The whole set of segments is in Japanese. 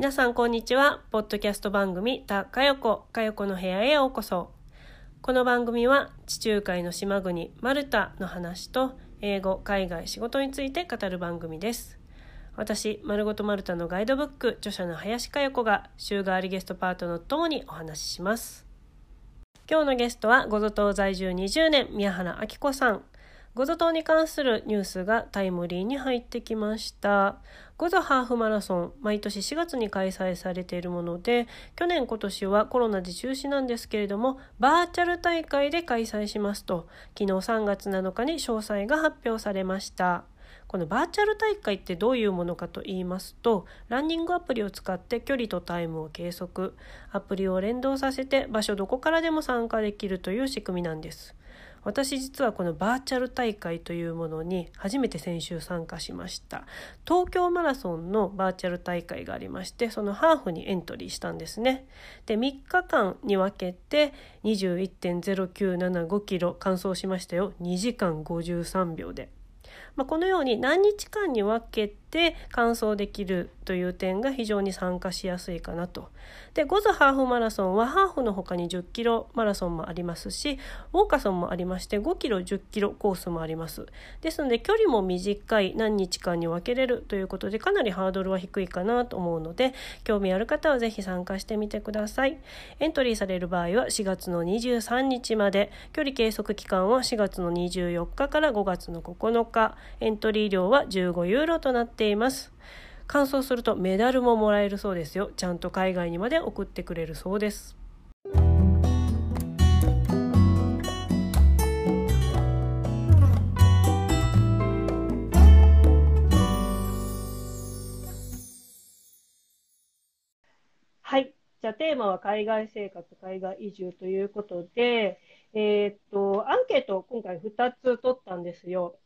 皆さんこんにちは。ポッドキャスト番組、たかよこ、かよこの部屋へようこそ。この番組は地中海の島国マルタの話と英語、海外、仕事について語る番組です。私、まるごとマルタのガイドブック、著者の林かよこが週替わりゲストパートのともにお話しします。今日のゲストは、ごぞ島在住20年、宮原明子さん。ゴゾ島に関するニュースがタイムリーに入ってきました。ゴゾハーフマラソン、毎年4月に開催されているもので、去年今年はコロナで中止なんですけれども、バーチャル大会で開催しますと、昨日3月7日に詳細が発表されました。このバーチャル大会ってどういうものかと言いますとランニングアプリを使って距離とタイムを計測アプリを連動させて場所どこからでも参加できるという仕組みなんです私実はこのバーチャル大会というものに初めて先週参加しました。東京マラソンのバーチャル大会がありましてそのハーフにエントリーしたんですね。で3日間に分けて21.0975キロ完走しましたよ。2時間53秒で。まあ、このように何日間に分けて完走できるという点が非常に参加しやすいかなと。で、ゴズハーフマラソンはハーフの他に10キロマラソンもありますし、ウォーカソンもありまして5キロ、10キロコースもあります。ですので距離も短い何日間に分けれるということでかなりハードルは低いかなと思うので、興味ある方はぜひ参加してみてください。エントリーされる場合は4月の23日まで、距離計測期間は4月の24日から5月の9日、エントリー料は15ユーロとなっています。完走するとメダルももらえるそうですよ。ちゃんと海外にまで送ってくれるそうです。はい。じゃあテーマは海外生活、海外移住ということで、えー、っと、アンケートを今回2つ取ったんですよ。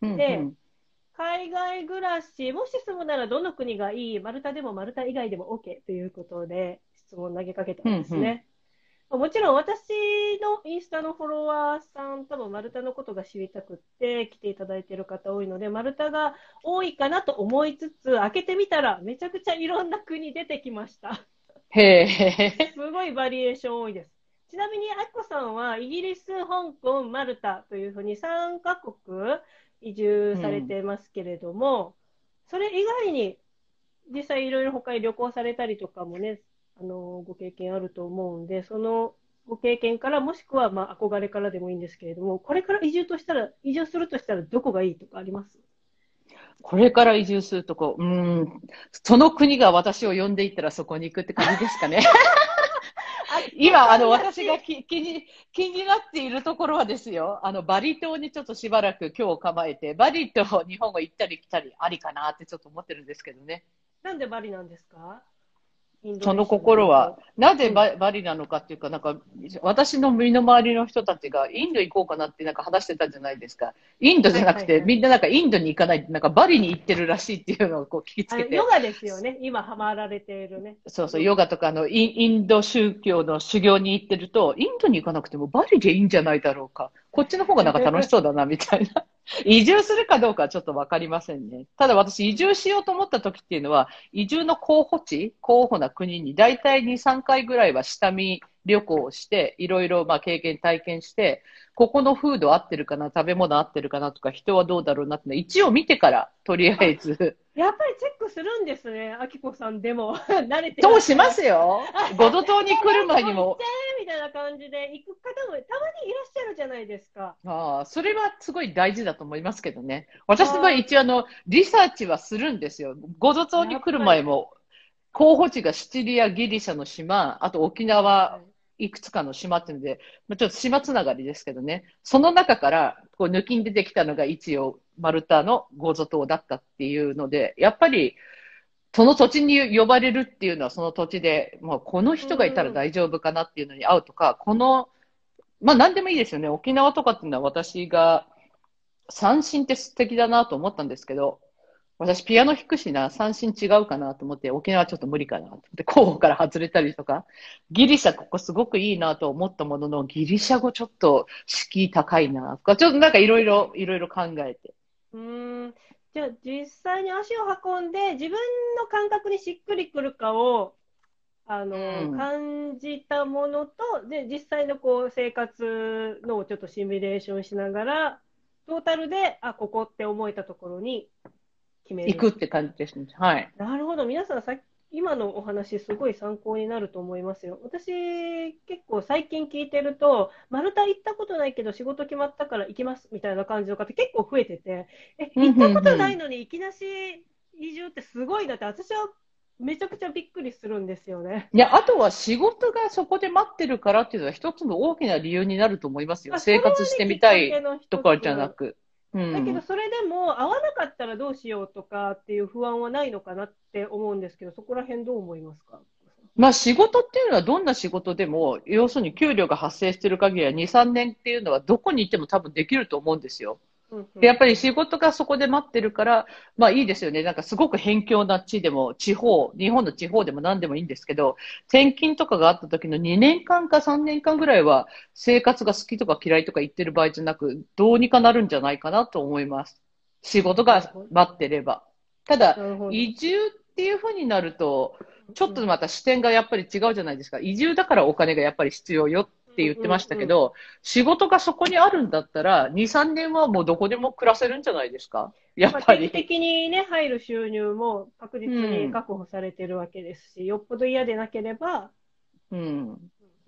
で、うんうん、海外暮らし、もし住むならどの国がいい、マルタでもマルタ以外でも OK ということで質問を投げかけたんですね。うんうん、もちろん私のインスタのフォロワーさん、多分マルタのことが知りたくって来ていただいている方多いので、マルタが多いかなと思いつつ、開けてみたらめちゃくちゃいろんな国出てきました。へえ。すごいバリエーション多いです。ちなみに、あきこさんはイギリス、香港、マルタというふうに3カ国移住されてますけれども、うん、それ以外に実際いろいろ他に旅行されたりとかもね、あの、ご経験あると思うんで、そのご経験から、もしくはまあ憧れからでもいいんですけれども、これから移住としたら、移住するとしたらどこがいいとかあります？これから移住するとこ、うん、その国が私を呼んでいったらそこに行くって感じですかね。今、あの、私が気気に、気になっているところはですよ、あの、バリ島にちょっとしばらく今日構えて、バリと日本が行ったり来たりありかなってちょっと思ってるんですけどね。なんでバリなんですか？その心は、なぜババリなのかっていうか、なんか、私の身の回りの人たちがインド行こうかなってなんか話してたじゃないですか。インドじゃなくて、みんななんかインドに行かない、なんかバリに行ってるらしいっていうのをこう聞きつけて。ヨガですよね。今ハマられているね。そうそう、ヨガとかあのイインド宗教の修行に行ってると、インドに行かなくてもバリでいいんじゃないだろうか。こっちの方がなんか楽しそうだな、みたいな。移住するかどうかはちょっとわかりませんね。ただ私、移住しようと思った時っていうのは、移住の候補地、候補な国に大体2、3回ぐらいは下見旅行をして、いろいろまあ経験、体験して、ここの風土合ってるかな、食べ物合ってるかなとか、人はどうだろうなって一応見てから、とりあえず。やっぱりチェックするんですね、あきこさんでも。慣れてそうしますよ。ごど島に来る前にも。な感じで行く方もたまにいらっしゃるじゃないですか。ああ、それはすごい大事だと思いますけどね。私は一応あの、リサーチはするんですよ。ごど島に来る前も、候補地がシチリア、ギリシャの島、あと沖縄、いくつかの島っていうので、まあ、ちょっと島つながりですけどね、その中からこう抜きに出てきたのが一応、マルタのゴゾ島だったっていうので、やっぱり、その土地に呼ばれるっていうのは、その土地で、まあ、この人がいたら大丈夫かなっていうのに会うとか、この、まあ、なんでもいいですよね。沖縄とかっていうのは私が、三振って素敵だなと思ったんですけど、私ピアノ弾くしな、三振違うかなと思って、沖縄ちょっと無理かなと思って、候補から外れたりとか、ギリシャここすごくいいなと思ったものの、ギリシャ語ちょっと敷居高いなとか、ちょっとなんかいろいろ、いろいろ考えて。うん。じゃあ実際に足を運んで自分の感覚にしっくりくるかをあの、うん感じたものとで実際のこう生活のをちょっとシミュレーションしながらトータルであここって思えたところに決める行くって感じですね。はい。なるほど皆さんさ今のお話すごい参考になると思いますよ私結構最近聞いてると丸太行ったことないけど仕事決まったから行きますみたいな感じの方結構増えててえ行ったことないのにいきなし移住ってすごいなって私はめちゃくちゃびっくりするんですよね。いや、あとは仕事がそこで待ってるからっていうのは一つの大きな理由になると思いますよ。あ生活してみたいとかじゃなく。うん。だけどそれでも合わなかったらどうしようとかっていう不安はないのかなって思うんですけどそこら辺どう思いますか？まあ仕事っていうのはどんな仕事でも、要するに給料が発生してる限りは2、3年っていうのはどこにいても多分できると思うんですよ。やっぱり仕事がそこで待ってるから、まあいいですよね。なんかすごく辺境な地でも、地方、日本の地方でも何でもいいんですけど、転勤とかがあった時の2年間か3年間ぐらいは、生活が好きとか嫌いとか言ってる場合じゃなく、どうにかなるんじゃないかなと思います。仕事が待ってれば。ただ、移住っていうふうになると、ちょっとまた視点がやっぱり違うじゃないですか。移住だからお金がやっぱり必要よって言ってましたけど、仕事がそこにあるんだったら、2、3年はもうどこでも暮らせるんじゃないですか？やっまあ、ぱり。定期的にね、入る収入も確実に確保されてるわけですし、よっぽど嫌でなければ、うん。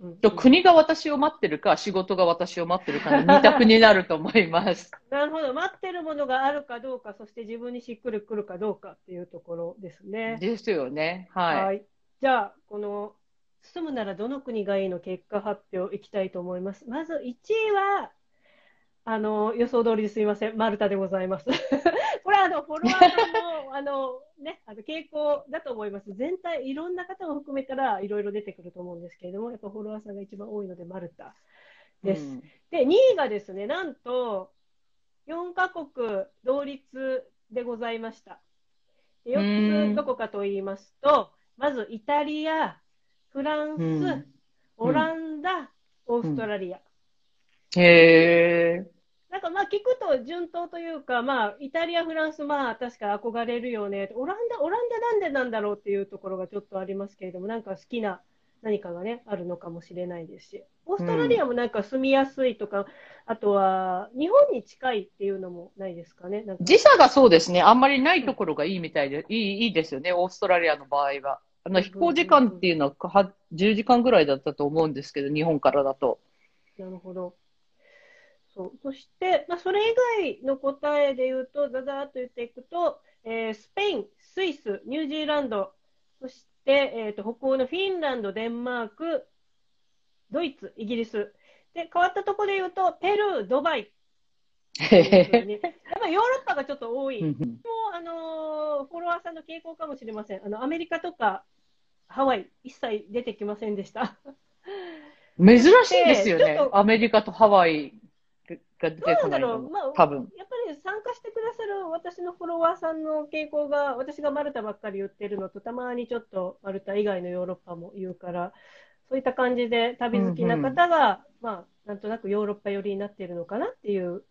うんと国が私を待ってるか、仕事が私を待ってるかの二択になると思います。なるほど、待ってるものがあるかどうか、そして自分にしっくりくるかどうかっていうところですね。ですよね。はい。じゃあ、この、住むならどの国がいいの結果発表いきたいと思います。まず1位は、あの、予想通りですいません。マルタでございます。これはあの、フォロワーさんの、あの、ね、あの、傾向だと思います。全体、いろんな方を含めたらいろいろ出てくると思うんですけれども、やっぱフォロワーさんが一番多いので、マルタです。うんで、2位がですね、なんと、4カ国同率でございました。でうー4んつどこかと言いますと、まずイタリア、フランス、うんオランダ、オーストラリア。へえ。なんかまあ聞くと順当というか、まあイタリア、フランス、まあ確か憧れるよね。オランダ、オランダなんでなんだろうっていうところがちょっとありますけれども、なんか好きな何かがね、あるのかもしれないですし。オーストラリアもなんか住みやすいとか、あとは日本に近いっていうのもないですかね。か時差がそうですね。あんまりないところがいいみたいで、いい、いいですよね。オーストラリアの場合は。あの、飛行時間っていうのはは10時間ぐらいだったと思うんですけど、日本からだと。なるほど。そう。そして、まあ、それ以外の答えで言うと、ざざーっと言っていくと、えースペイン、スイス、ニュージーランド、そして、えーと、北欧のフィンランド、デンマーク、ドイツ、イギリス。で、変わったところで言うと、ペルー、ドバイ。やっぱりヨーロッパがちょっと多い。もう、あのーフォロワーさんの傾向かもしれません。あの、アメリカとか、ハワイ、一切出てきませんでした。珍しいですよねアメリカとハワイが出てどうこないのなんだろう、まあ、多分。やっぱり参加してくださる私のフォロワーさんの傾向が、私がマルタばっかり言ってるのと、たまにちょっとマルタ以外のヨーロッパも言うから、そういった感じで旅好きな方が、まあ、なんとなくヨーロッパ寄りになっているのかなっていう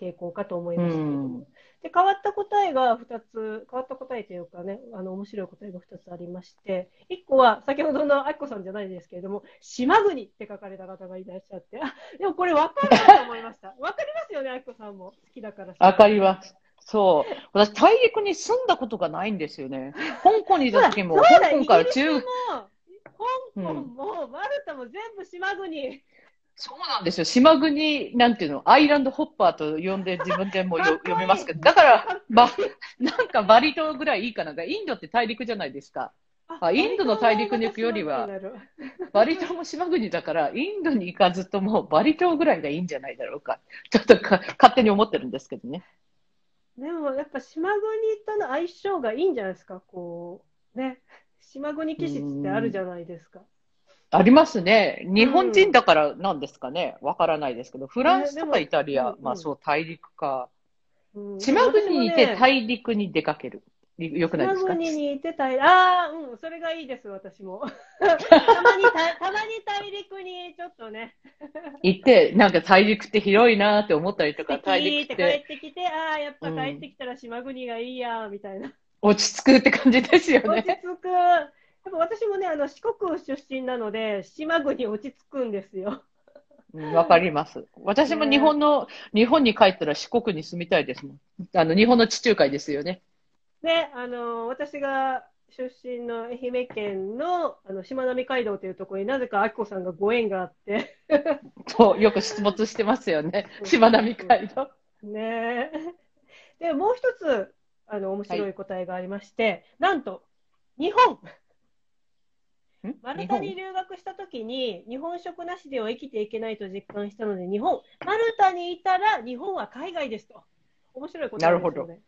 傾向かと思いうますけれども。ん。で、変わった答えが2つ、変わった答えというかね、あの、面白い答えが2つありまして、1個は、先ほどのあきこさんじゃないですけれども、島国って書かれた方がいらっしゃって、あ、でもこれ分かるなと思いました。分かりますよね、あきこさんも。好きだから。わかります。そう。私、大陸に住んだことがないんですよね。香港にいた時も、香港から中イギリスも、香港も、マルタも全部島国。そうなんですよ。島国、なんていうの、アイランドホッパーと呼んで自分でも読め ますけど、だから、ば、なんかバリ島ぐらいいいかな。インドって大陸じゃないですか。あインドの大陸に行くよりはバリ島も島国だから、インドに行かずともバリ島ぐらいがいいんじゃないだろうか。ちょっとか勝手に思ってるんですけどね。でもやっぱ島国との相性がいいんじゃないですか、こう、ね。島国気質ってあるじゃないですか。ありますね。日本人だからなんですかね。わからないですけど、フランスとかイタリア、まあそう、大陸か。うん島国にいて大陸に出かける。よくないですか？島国にいて大、ああ、うん、それがいいです、私も。たまにた、たまに大陸にちちょっとね、行って、なんか大陸って広いなって思ったりとか、素大敵って帰陸ってきて、ああ、やっぱ帰ってきたら島国がいいや、みたいな。落ち着くって感じですよ落ちね。着く。やっぱ私もね、あの、四国出身なので、島国落ち着くんですよ。うんわかります。私も日本の、日本に帰ったら四国に住みたいですもん。あの、日本の地中海ですよね。で、あの、私が出身の愛媛県の、あの、しまなみ海道というところになぜかあきこさんがご縁があって、そう、よく出没してますよね。しまなみ海道。ねえ。で、もう一つ、あの、面白い答えがありまして、なんと、日本ん？マル日本？タに留学したときに、日本食なしでは生きていけないと実感したので、日本、マルタにいたら日本は海外ですと。面白い答えですよね。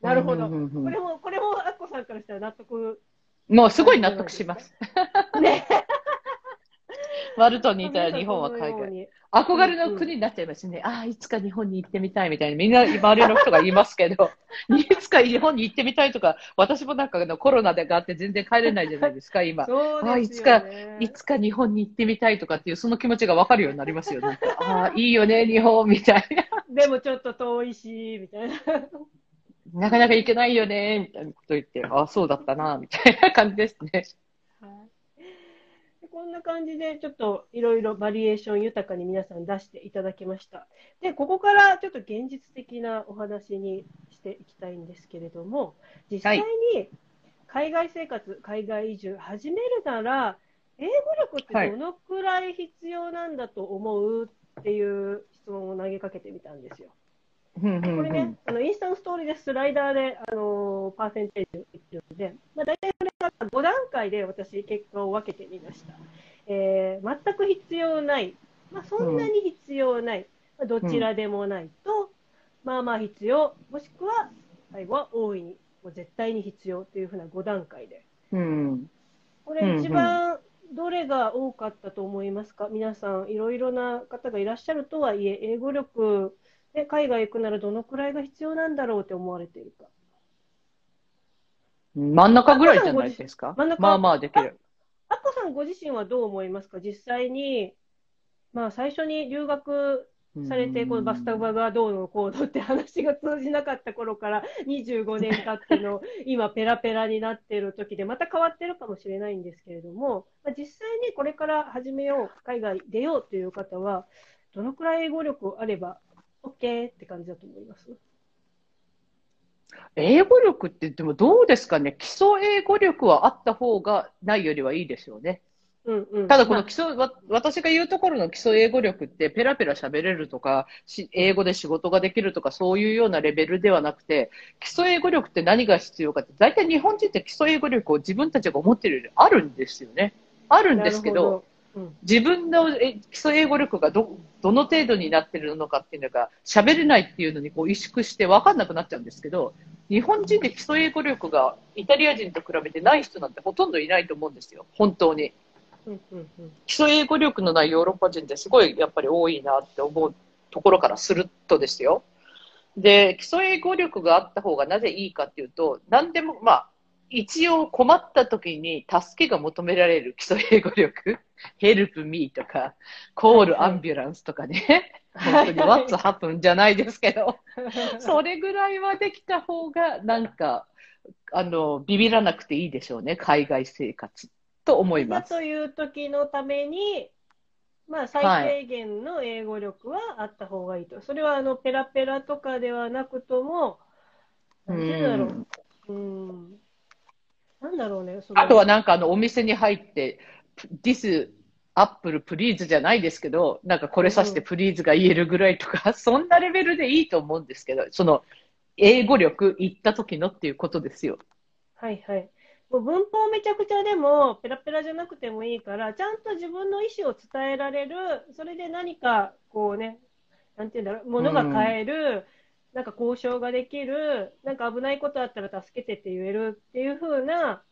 なるほど。うんうんうんこれも、これも、アッコさんからしたら納得。もうすごい納得します。ね。マルトにいたら日本は海外。憧れの国になっちゃいますね。ああ、いつか日本に行ってみたいみたいな、みんな周りの人が言いますけど、いつか日本に行ってみたいとか、私もなんかあのコロナでがあって全然帰れないじゃないですか、今。そうあいつですよかね。いつか日本に行ってみたいとかっていう、その気持ちが分かるようになりますよ。なんかああ、いいよね、日本みたいな。でもちょっと遠いし、みたいな。なかなか行けないよね、みたいなこと言って、ああ、そうだったな、みたいな感じですね。こんな感じで、ちょっといろいろバリエーション豊かに皆さん出していただきました。で、ここからちょっと現実的なお話にしていきたいんですけれども、実際に海外生活、海外移住始めるなら、英語力ってどのくらい必要なんだと思うっていう質問を投げかけてみたんですよ。これね、あのインスタのストーリーでスライダーで、あのーパーセンテージを言ってるので、まあ、大体それが5段階で私、結果を分けてみました。えー全く必要ない、まあ、そんなに必要ない、まあ、どちらでもないと、まあまあ必要、もしくは最後は大いに、もう絶対に必要というふうな5段階で。うん。これ、一番どれが多かったと思いますか、皆さん、いろいろな方がいらっしゃるとはいえ、英語力で海外行くならどのくらいが必要なんだろうって思われているか。真ん中ぐらいじゃないですか？まあまあできる。アッコさんご自身はどう思いますか？実際に、まあ最初に留学されて、このバスタブがどうのこうのって話が通じなかった頃から25年経っての 今ペラペラになっている時でまた変わってるかもしれないんですけれども、まあ、実際にこれから始めよう、海外出ようという方は、どのくらい英語力あれば OK って感じだと思います。英語力ってでもどうですかね？基礎英語力はあった方がないよりはいいですよね。うんうん、ただこまあ。の基礎、わ私が言うところの基礎英語力ってペラペラ喋れるとか、し英語で仕事ができるとかそういうようなレベルではなくて、基礎英語力って何が必要かって、大体日本人って基礎英語力を自分たちが思ってるよりあるんですよね。あるんですけど、自分のえ基礎英語力がどどの程度になってるのかっていうのが喋れないっていうのにこう萎縮して分かんなくなっちゃうんですけど日本人で基礎英語力がイタリア人と比べてない人なんてほとんどいないと思うんですよ。本当に。うんうんうん。基礎英語力のないヨーロッパ人ってすごいやっぱり多いなって思うところからするとですよ。で基礎英語力があった方がなぜいいかっていうと何でもまあ一応困った時に助けが求められる基礎英語力、help me とか、call ambulance とかね、本当に what's happen じゃないですけど、それぐらいはできた方がなんか、あの、ビビらなくていいでしょうね、海外生活と思います。だという時のために、まあ、最低限の英語力はあった方がいいと。それはあのペラペラとかではなくとも、なんていうんだろう。うん。なんだろうね。あとはなんかあのお店に入って、This Apple Please じゃないですけど、なんかこれさして Please が言えるぐらいとか、そんなレベルでいいと思うんですけど、その英語力言った時のっていうことですよ。はいはい。もう文法めちゃくちゃでも、ペラペラじゃなくてもいいから、ちゃんと自分の意思を伝えられる、それで何か、こうね、なんていうんだろう、ものが買える、なんか交渉ができる、なんか危ないことあったら助けてって言えるっていう風な、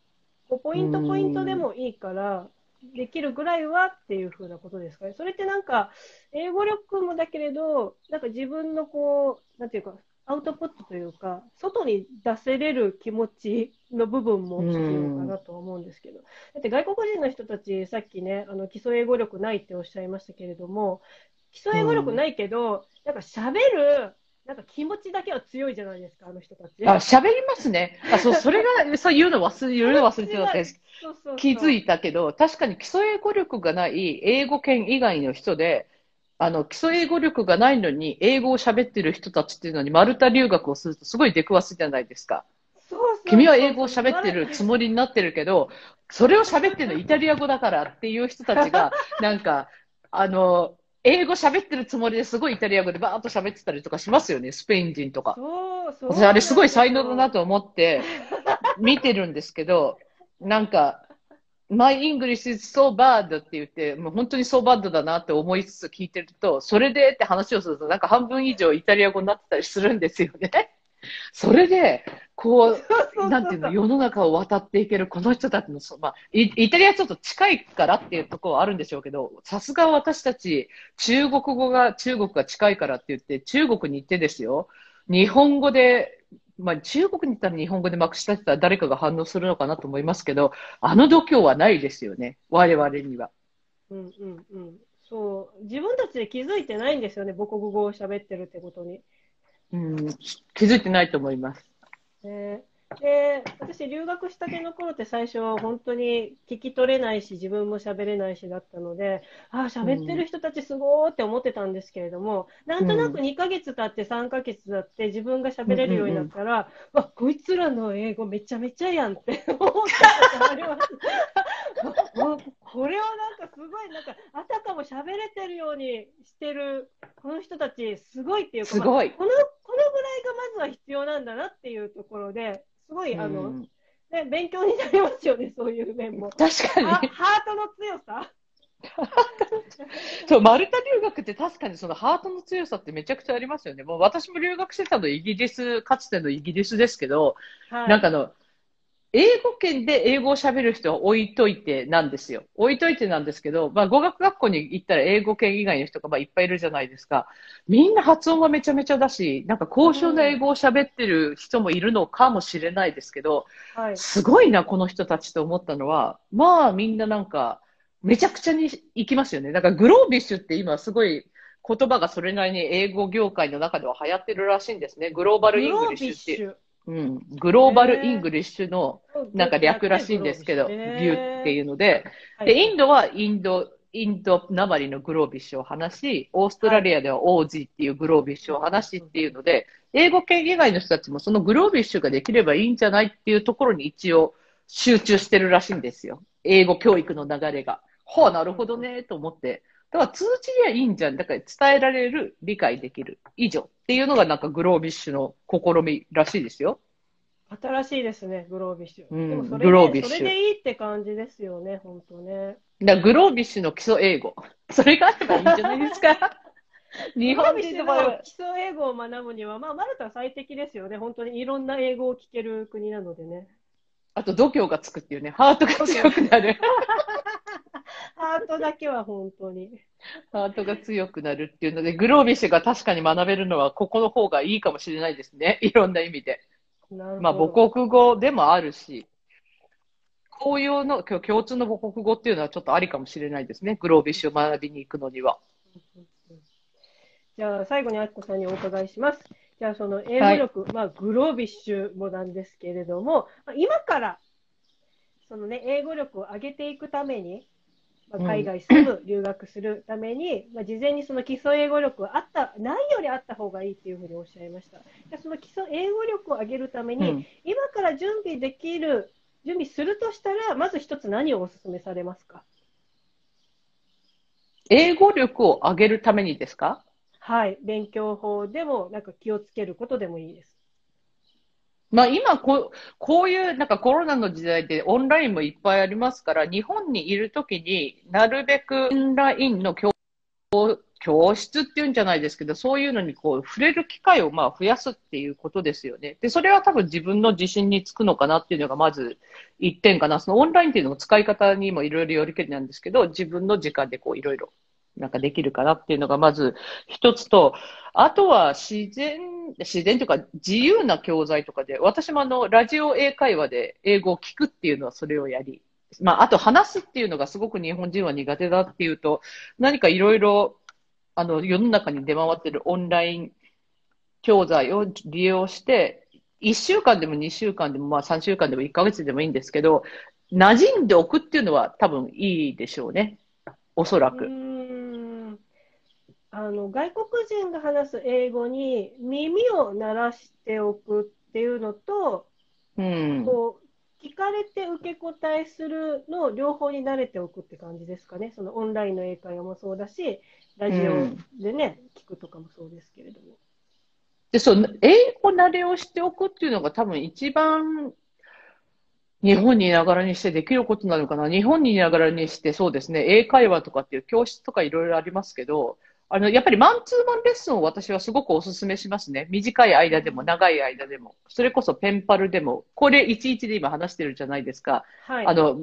こうポイントポイントでもいいから、できるぐらいはっていう風なことですかね。それってなんか、英語力もだけれど、なんか自分のこう、なんていうか、アウトプットというか、外に出せれる気持ちの部分も必要かなと思うんですけど、だって外国人の人たち、さっきね、あの基礎英語力ないっておっしゃいましたけれども、基礎英語力ないけど、なんか喋る、なんか気持ちだけは強いじゃないですか、あの人たち。あ、喋りますね。あ、そう、それが、そう言うの忘れ、言うの忘れてたってそうそうそう気づいたけど、確かに基礎英語力がない英語圏以外の人で、あの、基礎英語力がないのに、英語を喋ってる人たちっていうのに、マルタ留学をするとすごい出くわすじゃないですか。そうそうそう君は英語を喋ってるつもりになってるけど、それを喋ってるのイタリア語だからっていう人たちが、なんか、あの、英語喋ってるつもりですごいイタリア語でバーッと喋ってたりとかしますよね、スペイン人とか。そうそう私あれすごい才能だなと思って見てるんですけど、なんか、My English is so bad って言って、もう本当に so bad だなって思いつつ聞いてると、それでって話をすると、なんか半分以上イタリア語になってたりするんですよね。それで、こ う、なんていうの、世の中を渡っていけるこの人たちの、そまあ、イイタリアちょっと近いからっていうところはあるんでしょうけど、さすが私たち、中国語が、中国が近いからって言って、中国に行ってですよ、日本語で、まあ、中国に行ったら日本語でまくし立てたら誰かが反応するのかなと思いますけど、あの度胸はないですよね、我々には。うんうんうん。そう。自分たちで気づいてないんですよね、母国語を喋ってるってことに。うん、気づいてないと思います。ねで、私、留学したての頃って最初、本当に聞き取れないし、自分も喋れないしだったので、ああ、喋ってる人たちすごーって思ってたんですけれども、なんとなく2ヶ月経って3ヶ月経って自分が喋れるようになったら、わ、こいつらの英語めちゃめちゃやんって思ったことがあります。これはなんかすごい、なんか、あたかも喋れてるようにしてる、この人たちすごいっていうか、すごい。まあこの、このぐらいがまずは必要なんだなっていうところで、すごい、あの、うんね、勉強になりますよね、そういう面も。確かに。はハートの強さ？そう、マルタ留学って確かにそのハートの強さってめちゃくちゃありますよね。もう私も留学してたのイギリス、かつてのイギリスですけど、はい。なんかあの、英語圏で英語を喋る人は置いといてなんですよ。置いといてなんですけど、まあ語学学校に行ったら英語圏以外の人がまあいっぱいいるじゃないですか。みんな発音はめちゃめちゃだし、なんか高尚な英語を喋ってる人もいるのかもしれないですけど、はい。すごいな、この人たちと思ったのは、まあみんななんか、めちゃくちゃに行きますよね。だから Globish って今すごい言葉がそれなりに英語業界の中では流行ってるらしいんですね。 Global English っていう。ん、 Global English のなんか略らしいんですけど、ビへューっていうので、はいで、インドはインド、インドなまりの Globish を話し、オーストラリアではオージーっていう Globish を話しっていうので、英語圏以外の人たちもその Globish ができればいいんじゃないっていうところに一応集中してるらしいんですよ。英語教育の流れが。ほう、なるほどね、と思って。だから通じりゃいいんじゃん。だから伝えられる、理解できる、以上っていうのがなんか Globish の試みらしいですよ。新しいですね、グロービッシュ。うんでもそれでグロービッシュそれでいいって感じですよね、本当ね。だグロービッシュの基礎英語。それがあればいいんじゃないですか。日本の基礎英語を学ぶには、まあ、マルタは最適ですよね。本当にいろんな英語を聞ける国なのでね。あと度胸がつくっていうね、ハートが強くなる。ハートだけは本当に。ハートが強くなるっていうので、グロービッシュが確かに学べるのは、ここの方がいいかもしれないですね。いろんな意味で。まあ、母国語でもあるし、公用の共共通の母国語っていうのはちょっとありかもしれないですね。グロービッシュを学びに行くのには。じゃあ、最後にあきこさんにお伺いします。じゃあ、その英語力、まあ、グロービッシュもなんですけれども、まあ今から、そのね、英語力を上げていくために、まあ、うん海外住む、留学するために、まあ、事前にその基礎英語力はあった、ないよりあった方がいいっていうふうにおっしゃいました。じゃあその基礎英語力を上げるために、うん今から準備できる、準備するとしたら、まず一つ何をお勧めされますか？英語力を上げるためにですか？はい。勉強法でも、なんか気をつけることでもいいです。まあ今こう、こういうなんかコロナの時代でオンラインもいっぱいありますから、日本にいるときになるべくオンラインの教教室っていうんじゃないですけど、そういうのにこう触れる機会をまあ増やすっていうことですよね。で、それは多分自分の自信につくのかなっていうのがまず一点かな。そのオンラインっていうのも使い方にもいろいろよりけりなんですけど、自分の時間でこういろいろなんかできるかなっていうのがまず一つと、あとは自然、自然というか自由な教材とかで、私もあの、ラジオ英会話で英語を聞くっていうのはそれをやり、まあ、あと話すっていうのがすごく日本人は苦手だっていうと、何かいろいろ、あの、世の中に出回ってるオンライン教材を利用して、1週間でも2週間でも、まあ3週間でも1ヶ月でもいいんですけど、馴染んでおくっていうのは多分いいでしょうね。おそらく。あの外国人が話す英語に耳を鳴らしておくっていうのと、うん、こう聞かれて受け答えするの両方に慣れておくって感じですかね。そのオンラインの英会話もそうだし、ラジオでね、うん、聞くとかもそうですけれども。で、そう、英語慣れをしておくっていうのが多分一番日本にいながらにしてできることなのかな。日本にいながらにしてそうですね、英会話とかっていう教室とかいろいろありますけど、あの、やっぱりマンツーマンレッスンを私はすごくお勧めしますね。短い間でも長い間でも。それこそペンパルでも。これ11で今話してるじゃないですか。はい、あの、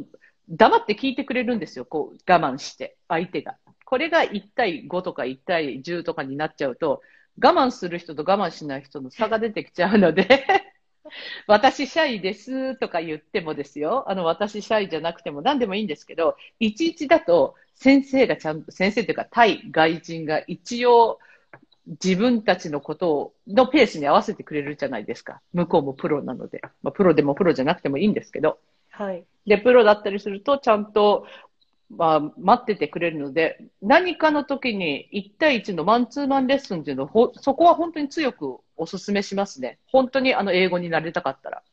黙って聞いてくれるんですよ。こう、我慢して、相手が。これが1対5とか1対10とかになっちゃうと、我慢する人と我慢しない人の差が出てきちゃうので 私シャイですとか言ってもですよ、あの、私シャイじゃなくても何でもいいんですけど、いちいちだと先生がちゃんと、先生というか対外人が一応自分たちのことを、のペースに合わせてくれるじゃないですか。向こうもプロなので。まあ、プロでもプロじゃなくてもいいんですけど。はい。で、プロだったりすると、ちゃんとまあ、待っててくれるので、何かの時に1対1のマンツーマンレッスンっていうのを、そこは本当に強くお勧めしますね。本当にあの英語になれたかったら。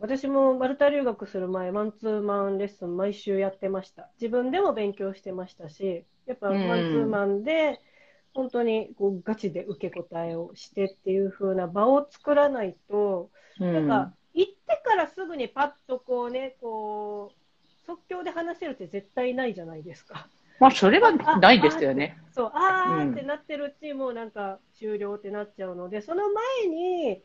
私もマルタ留学する前、マンツーマンレッスン毎週やってました。自分でも勉強してましたし、やっぱマンツーマンで、本当にこうガチで受け答えをしてっていう風な場を作らないと、うん、なんか行ってからすぐにパッとこうね、こう、即興で話せるって絶対ないじゃないですか。まあ、それはないですよね。そう、あーってなってるうちもなんか終了ってなっちゃうので、その前に、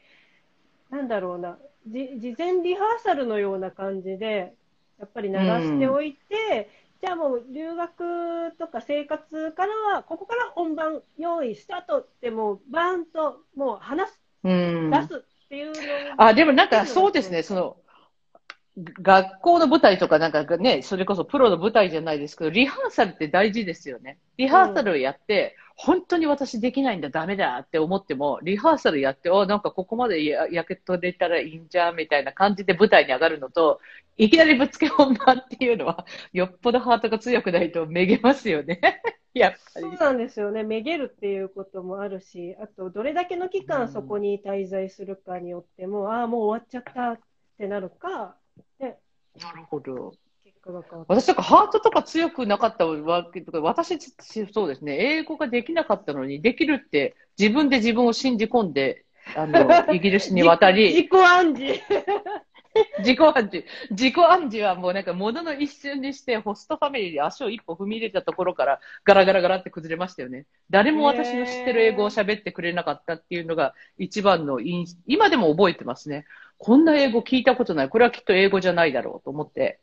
なんだろうな、じ事前リハーサルのような感じで、やっぱり流しておいて、うん、じゃあもう留学とか生活からは、ここから本番用意スタートってもうバーンともう話す、うん、出すっていうのあ、でもなんかそうですね、その、学校の舞台とかなんかね、それこそプロの舞台じゃないですけど、リハーサルって大事ですよね。リハーサルをやって、うん、本当に私できないんだ、ダメだって思っても、リハーサルやって、おなんかここまでや焼け取れたらいいんじゃんみたいな感じで舞台に上がるのと、いきなりぶつけ本番っていうのは、よっぽどハートが強くないとめげますよね。やっぱり。そうなんですよね。めげるっていうこともあるし、あと、どれだけの期間そこに滞在するかによっても、うん、ああ、もう終わっちゃったってなるか、でなるほど。私とかハートとか強くなかったわけとか、私、そうですね、英語ができなかったのに、できるって自分で自分を信じ込んで、あの、イギリスに渡り。自己暗示。自己暗示。自己暗示はもうなんか、ものの一瞬にして、ホストファミリーで足を一歩踏み入れたところから、ガラガラガラって崩れましたよね。誰も私の知ってる英語を喋ってくれなかったっていうのが、一番の今でも覚えてますね。こんな英語聞いたことない。これはきっと英語じゃないだろうと思って、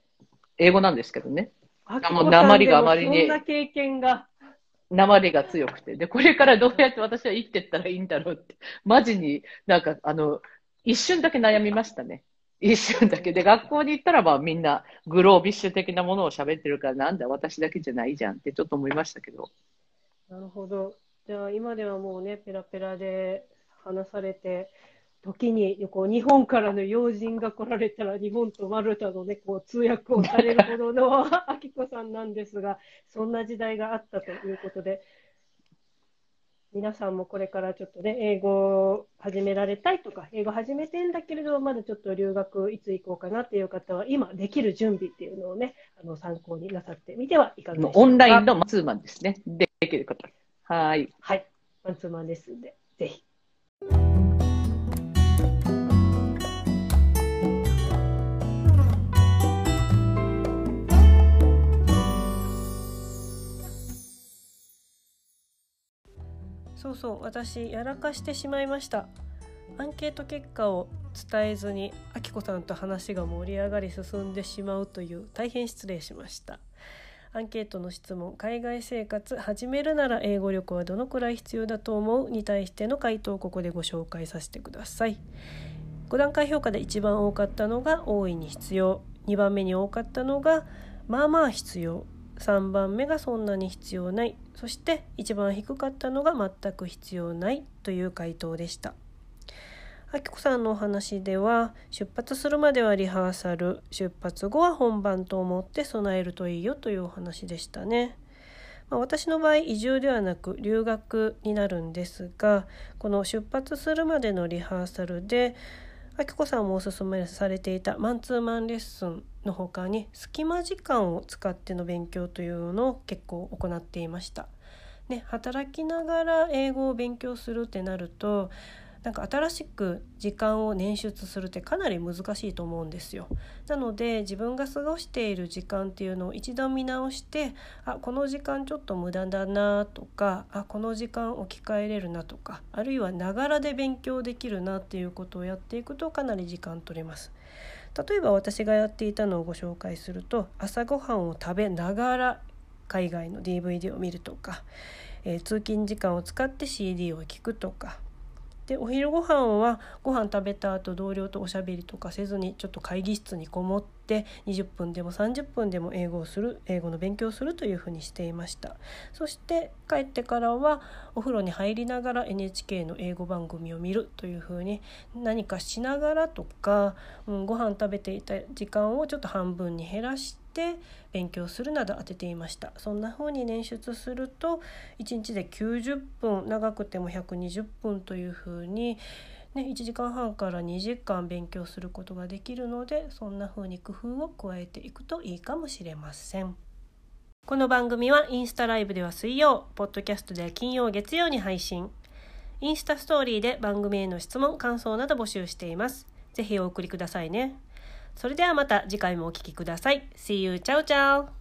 英語なんですけどね。あもう鉛があまりに。そんな経験が。鉛が強くて。で、これからどうやって私は生きてったらいいんだろうって、マジになんか、あの、一瞬だけ悩みましたね。一瞬だけ。で、学校に行ったらまあみんなグロービッシュ的なものを喋ってるから、なんだ私だけじゃないじゃんってちょっと思いましたけど。なるほど。じゃあ今ではもうね、ペラペラで話されて、時にこう日本からの要人が来られたら日本とマルタの、ね、こう通訳をされるほどのあきこさんなんですがそんな時代があったということで皆さんもこれからちょっとね英語を始められたいとか英語始めてんだけれどまだちょっと留学いつ行こうかなっていう方は今できる準備っていうのをねあの参考になさってみてはいかがでしょうか。オンラインのマンツーマンですねできる方はい。はい。マンツーマンですんでぜひ。そうそう私やらかしてしまいましたアンケート結果を伝えずにあきこさんと話が盛り上がり進んでしまうという大変失礼しましたアンケートの質問「海外生活始めるなら英語力はどのくらい必要だと思う?」に対しての回答をここでご紹介させてください。5段階評価で一番多かったのが「大いに必要」2番目に多かったのが「まあまあ必要」3番目が「そんなに必要ない」そして一番低かったのが「全く必要ない」という回答でした。あきこさんのお話では出発するまではリハーサル出発後は本番と思って備えるといいよというお話でしたね。まあ、私の場合移住ではなく留学になるんですがこの出発するまでのリハーサルであきこさんもおすすめされていたマンツーマンレッスンの他に隙間時間を使っての勉強というのを結構行っていました。ね、働きながら英語を勉強するってなるとなんか新しく時間を捻出するってかなり難しいと思うんですよ。なので自分が過ごしている時間っていうのを一度見直してあこの時間ちょっと無駄だなとかあこの時間置き換えれるなとかあるいはながらで勉強できるなっていうことをやっていくとかなり時間取れます。例えば私がやっていたのをご紹介すると朝ごはんを食べながら海外の DVD を見るとか、えー、通勤時間を使って CD を聴くとかでお昼ご飯はご飯食べた後同僚とおしゃべりとかせずにちょっと会議室にこもって20分でも30分でも英語をする英語の勉強をするというふうにしていました。そして帰ってからはお風呂に入りながら NHK の英語番組を見るというふうに何かしながらとか、うん、ご飯食べていた時間をちょっと半分に減らしてて勉強するなど当てていましたそんな風に捻出すると1日で90分長くても120分という風にね、1時間半から2時間勉強することができるのでそんな風に工夫を加えていくといいかもしれません。この番組はインスタライブでは水曜、ポッドキャストでは金曜、月曜に配信。インスタストーリーで番組への質問、感想など募集しています。ぜひお送りくださいね。それではまた次回もお聴きください。See you! Ciao, ciao!